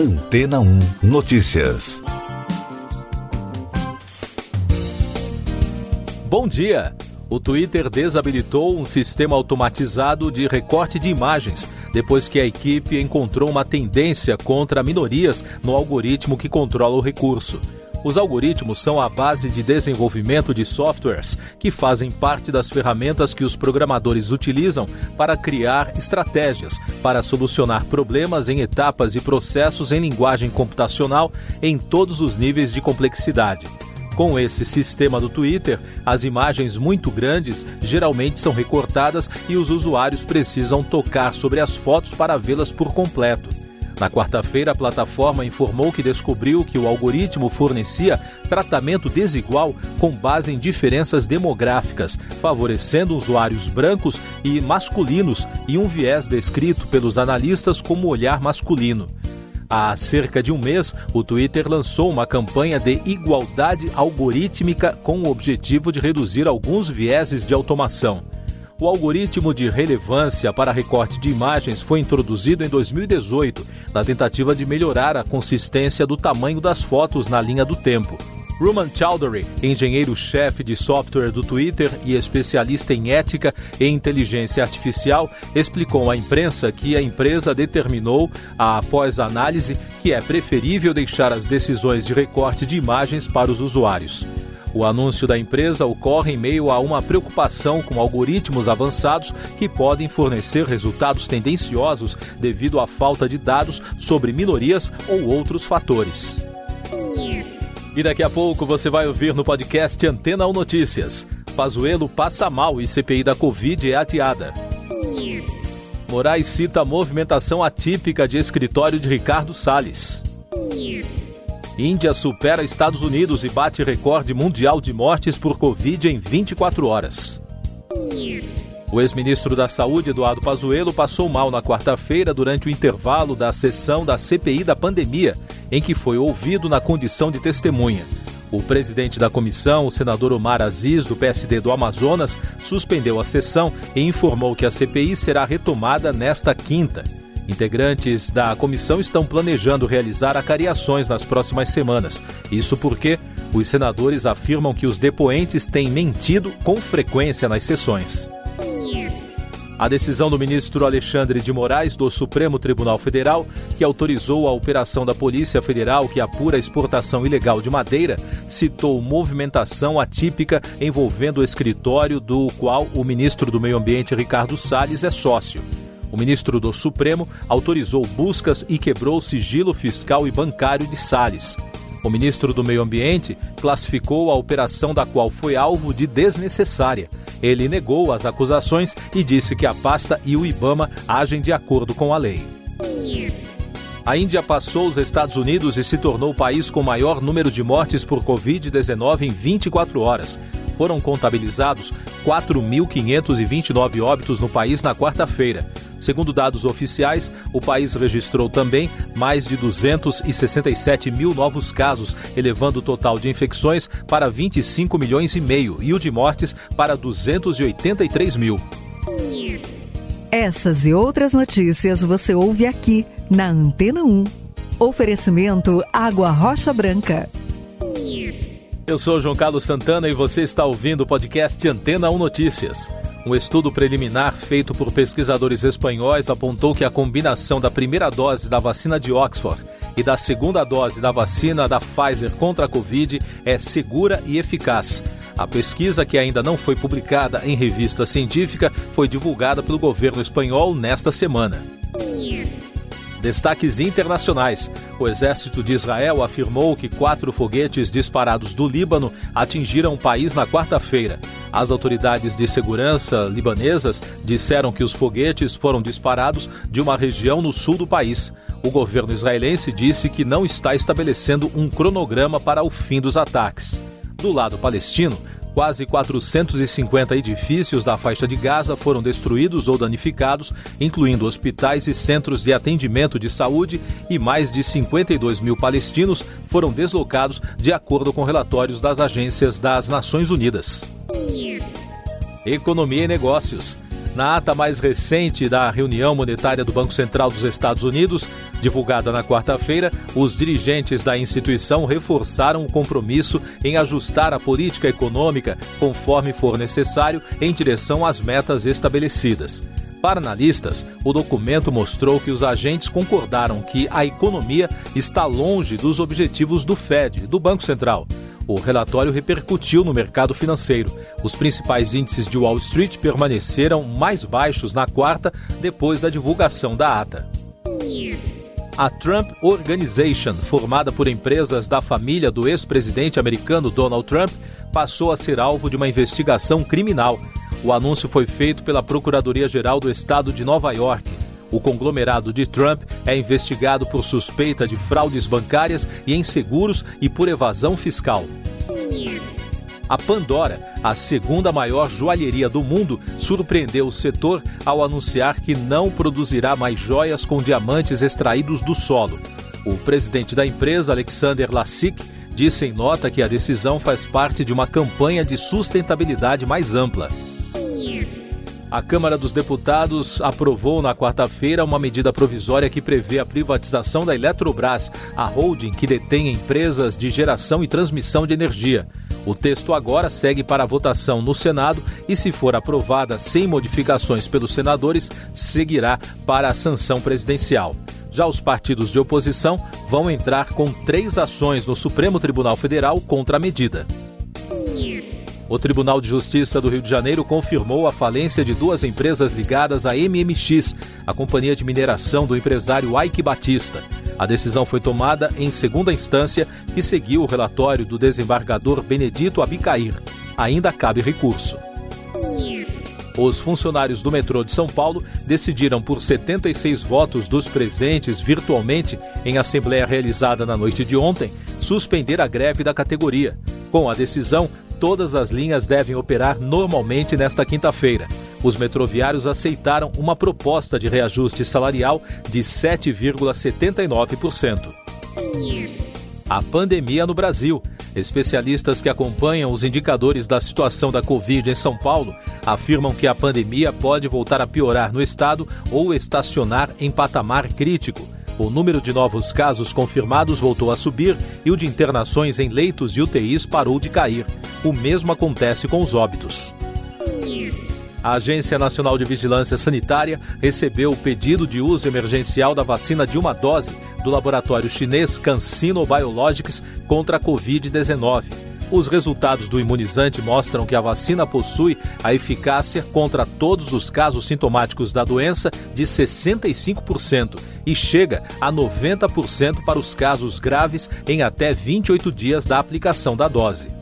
Antena 1 Notícias. Bom dia! O Twitter desabilitou um sistema automatizado de recorte de imagens depois que a equipe encontrou uma tendência contra minorias no algoritmo que controla o recurso. Os algoritmos são a base de desenvolvimento de softwares que fazem parte das ferramentas que os programadores utilizam para criar estratégias para solucionar problemas em etapas e processos em linguagem computacional em todos os níveis de complexidade. Com esse sistema do Twitter, as imagens muito grandes geralmente são recortadas e os usuários precisam tocar sobre as fotos para vê-las por completo. Na quarta-feira, a plataforma informou que descobriu que o algoritmo fornecia tratamento desigual com base em diferenças demográficas, favorecendo usuários brancos e masculinos e um viés descrito pelos analistas como olhar masculino. Há cerca de um mês, o Twitter lançou uma campanha de igualdade algorítmica com o objetivo de reduzir alguns vieses de automação. O algoritmo de relevância para recorte de imagens foi introduzido em 2018, na tentativa de melhorar a consistência do tamanho das fotos na linha do tempo. Ruman Chowdhury, engenheiro-chefe de software do Twitter e especialista em ética e inteligência artificial, explicou à imprensa que a empresa determinou, após análise, que é preferível deixar as decisões de recorte de imagens para os usuários. O anúncio da empresa ocorre em meio a uma preocupação com algoritmos avançados que podem fornecer resultados tendenciosos devido à falta de dados sobre minorias ou outros fatores. E daqui a pouco você vai ouvir no podcast Antena 1 Notícias. Pazuelo passa mal e CPI da Covid é adiada. Moraes cita a movimentação atípica de escritório de Ricardo Salles. Índia supera Estados Unidos e bate recorde mundial de mortes por Covid em 24 horas. O ex-ministro da Saúde, Eduardo Pazuello, passou mal na quarta-feira durante o intervalo da sessão da CPI da pandemia, em que foi ouvido na condição de testemunha. O presidente da comissão, o senador Omar Aziz, do PSD do Amazonas, suspendeu a sessão e informou que a CPI será retomada nesta quinta. Integrantes da comissão estão planejando realizar acariações nas próximas semanas. Isso porque os senadores afirmam que os depoentes têm mentido com frequência nas sessões. A decisão do ministro Alexandre de Moraes do Supremo Tribunal Federal, que autorizou a operação da Polícia Federal que apura a exportação ilegal de madeira, citou movimentação atípica envolvendo o escritório do qual o ministro do Meio Ambiente Ricardo Salles é sócio. O ministro do Supremo autorizou buscas e quebrou o sigilo fiscal e bancário de Salles. O ministro do Meio Ambiente classificou a operação da qual foi alvo de desnecessária. Ele negou as acusações e disse que a pasta e o Ibama agem de acordo com a lei. A Índia passou os Estados Unidos e se tornou o país com maior número de mortes por Covid-19 em 24 horas. Foram contabilizados 4.529 óbitos no país na quarta-feira. Segundo dados oficiais, o país registrou também mais de 267 mil novos casos, elevando o total de infecções para 25 milhões e meio e o de mortes para 283 mil. Essas e outras notícias você ouve aqui na Antena 1. Oferecimento Água Rocha Branca. Eu sou João Carlos Santana e você está ouvindo o podcast Antena 1 Notícias. Um estudo preliminar feito por pesquisadores espanhóis apontou que a combinação da primeira dose da vacina de Oxford e da segunda dose da vacina da Pfizer contra a Covid é segura e eficaz. A pesquisa, que ainda não foi publicada em revista científica, foi divulgada pelo governo espanhol nesta semana. Destaques internacionais. O exército de Israel afirmou que quatro foguetes disparados do Líbano atingiram o país na quarta-feira. As autoridades de segurança libanesas disseram que os foguetes foram disparados de uma região no sul do país. O governo israelense disse que não está estabelecendo um cronograma para o fim dos ataques. Do lado palestino, Quase 450 edifícios da faixa de Gaza foram destruídos ou danificados, incluindo hospitais e centros de atendimento de saúde, e mais de 52 mil palestinos foram deslocados, de acordo com relatórios das agências das Nações Unidas. Economia e Negócios. Na ata mais recente da reunião monetária do Banco Central dos Estados Unidos, divulgada na quarta-feira, os dirigentes da instituição reforçaram o compromisso em ajustar a política econômica conforme for necessário em direção às metas estabelecidas. Para analistas, o documento mostrou que os agentes concordaram que a economia está longe dos objetivos do Fed, do Banco Central. O relatório repercutiu no mercado financeiro. Os principais índices de Wall Street permaneceram mais baixos na quarta, depois da divulgação da ata. A Trump Organization, formada por empresas da família do ex-presidente americano Donald Trump, passou a ser alvo de uma investigação criminal o anúncio foi feito pela Procuradoria-Geral do Estado de Nova York. O conglomerado de Trump é investigado por suspeita de fraudes bancárias e em seguros e por evasão fiscal. A Pandora, a segunda maior joalheria do mundo, surpreendeu o setor ao anunciar que não produzirá mais joias com diamantes extraídos do solo. O presidente da empresa, Alexander Lassik, disse em nota que a decisão faz parte de uma campanha de sustentabilidade mais ampla. A Câmara dos Deputados aprovou na quarta-feira uma medida provisória que prevê a privatização da Eletrobras, a holding que detém empresas de geração e transmissão de energia. O texto agora segue para votação no Senado e, se for aprovada sem modificações pelos senadores, seguirá para a sanção presidencial. Já os partidos de oposição vão entrar com três ações no Supremo Tribunal Federal contra a medida. O Tribunal de Justiça do Rio de Janeiro confirmou a falência de duas empresas ligadas à MMX, a companhia de mineração do empresário Ike Batista. A decisão foi tomada em segunda instância, que seguiu o relatório do desembargador Benedito Abicair. Ainda cabe recurso. Os funcionários do metrô de São Paulo decidiram, por 76 votos dos presentes virtualmente em assembleia realizada na noite de ontem, suspender a greve da categoria. Com a decisão, todas as linhas devem operar normalmente nesta quinta-feira. Os metroviários aceitaram uma proposta de reajuste salarial de 7,79%. A pandemia no Brasil. Especialistas que acompanham os indicadores da situação da Covid em São Paulo afirmam que a pandemia pode voltar a piorar no estado ou estacionar em patamar crítico. O número de novos casos confirmados voltou a subir e o de internações em leitos de UTIs parou de cair. O mesmo acontece com os óbitos. A Agência Nacional de Vigilância Sanitária recebeu o pedido de uso emergencial da vacina de uma dose do laboratório chinês CanSino Biologics contra a Covid-19. Os resultados do imunizante mostram que a vacina possui a eficácia contra todos os casos sintomáticos da doença de 65% e chega a 90% para os casos graves em até 28 dias da aplicação da dose.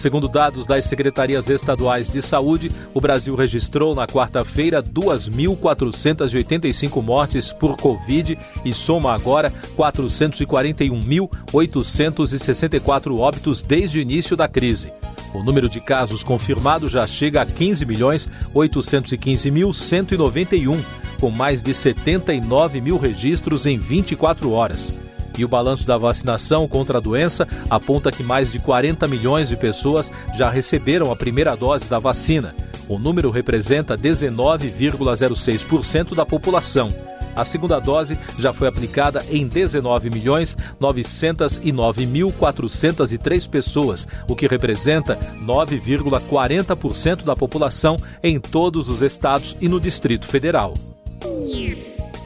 Segundo dados das secretarias estaduais de saúde, o Brasil registrou na quarta-feira 2.485 mortes por Covid e soma agora 441.864 óbitos desde o início da crise. O número de casos confirmados já chega a 15 milhões 815 mil 191, com mais de 79 mil registros em 24 horas. E o balanço da vacinação contra a doença aponta que mais de 40 milhões de pessoas já receberam a primeira dose da vacina. O número representa 19,06% da população. A segunda dose já foi aplicada em 19 milhões 909.403 pessoas, o que representa 9,40% da população em todos os estados e no Distrito Federal.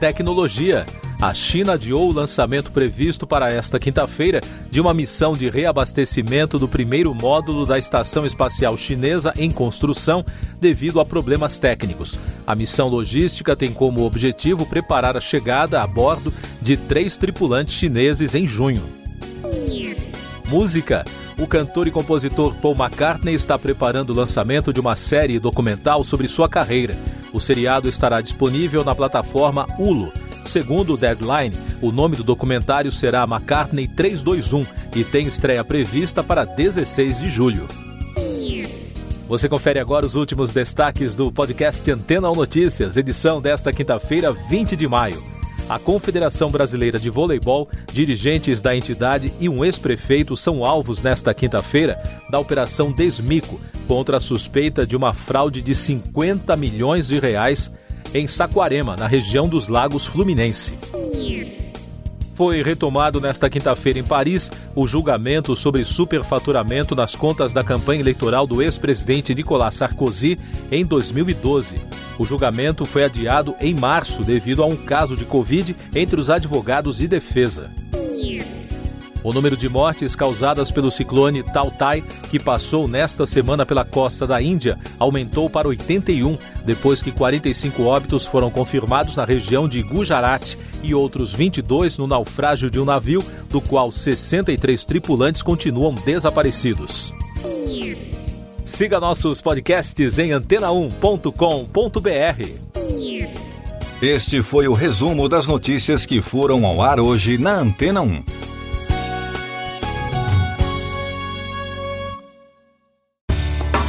Tecnologia. A China adiou o lançamento previsto para esta quinta-feira de uma missão de reabastecimento do primeiro módulo da Estação Espacial Chinesa em construção devido a problemas técnicos. A missão logística tem como objetivo preparar a chegada a bordo de três tripulantes chineses em junho. Música. O cantor e compositor Paul McCartney está preparando o lançamento de uma série documental sobre sua carreira. O seriado estará disponível na plataforma Hulu. Segundo o Deadline, o nome do documentário será McCartney 321 e tem estreia prevista para 16 de julho. Você confere agora os últimos destaques do podcast Antena 1 Notícias, edição desta quinta-feira, 20 de maio. A Confederação Brasileira de Voleibol, dirigentes da entidade e um ex-prefeito são alvos nesta quinta-feira da Operação Desmico, contra a suspeita de uma fraude de 50 milhões de reais em Saquarema, na região dos Lagos Fluminense. Foi retomado nesta quinta-feira em Paris o julgamento sobre superfaturamento nas contas da campanha eleitoral do ex-presidente Nicolas Sarkozy em 2012. O julgamento foi adiado em março devido a um caso de Covid entre os advogados de defesa. O número de mortes causadas pelo ciclone Tautai, que passou nesta semana pela costa da Índia, aumentou para 81, depois que 45 óbitos foram confirmados na região de Gujarat e outros 22 no naufrágio de um navio, do qual 63 tripulantes continuam desaparecidos. Siga nossos podcasts em antena1.com.br. Este foi o resumo das notícias que foram ao ar hoje na Antena 1.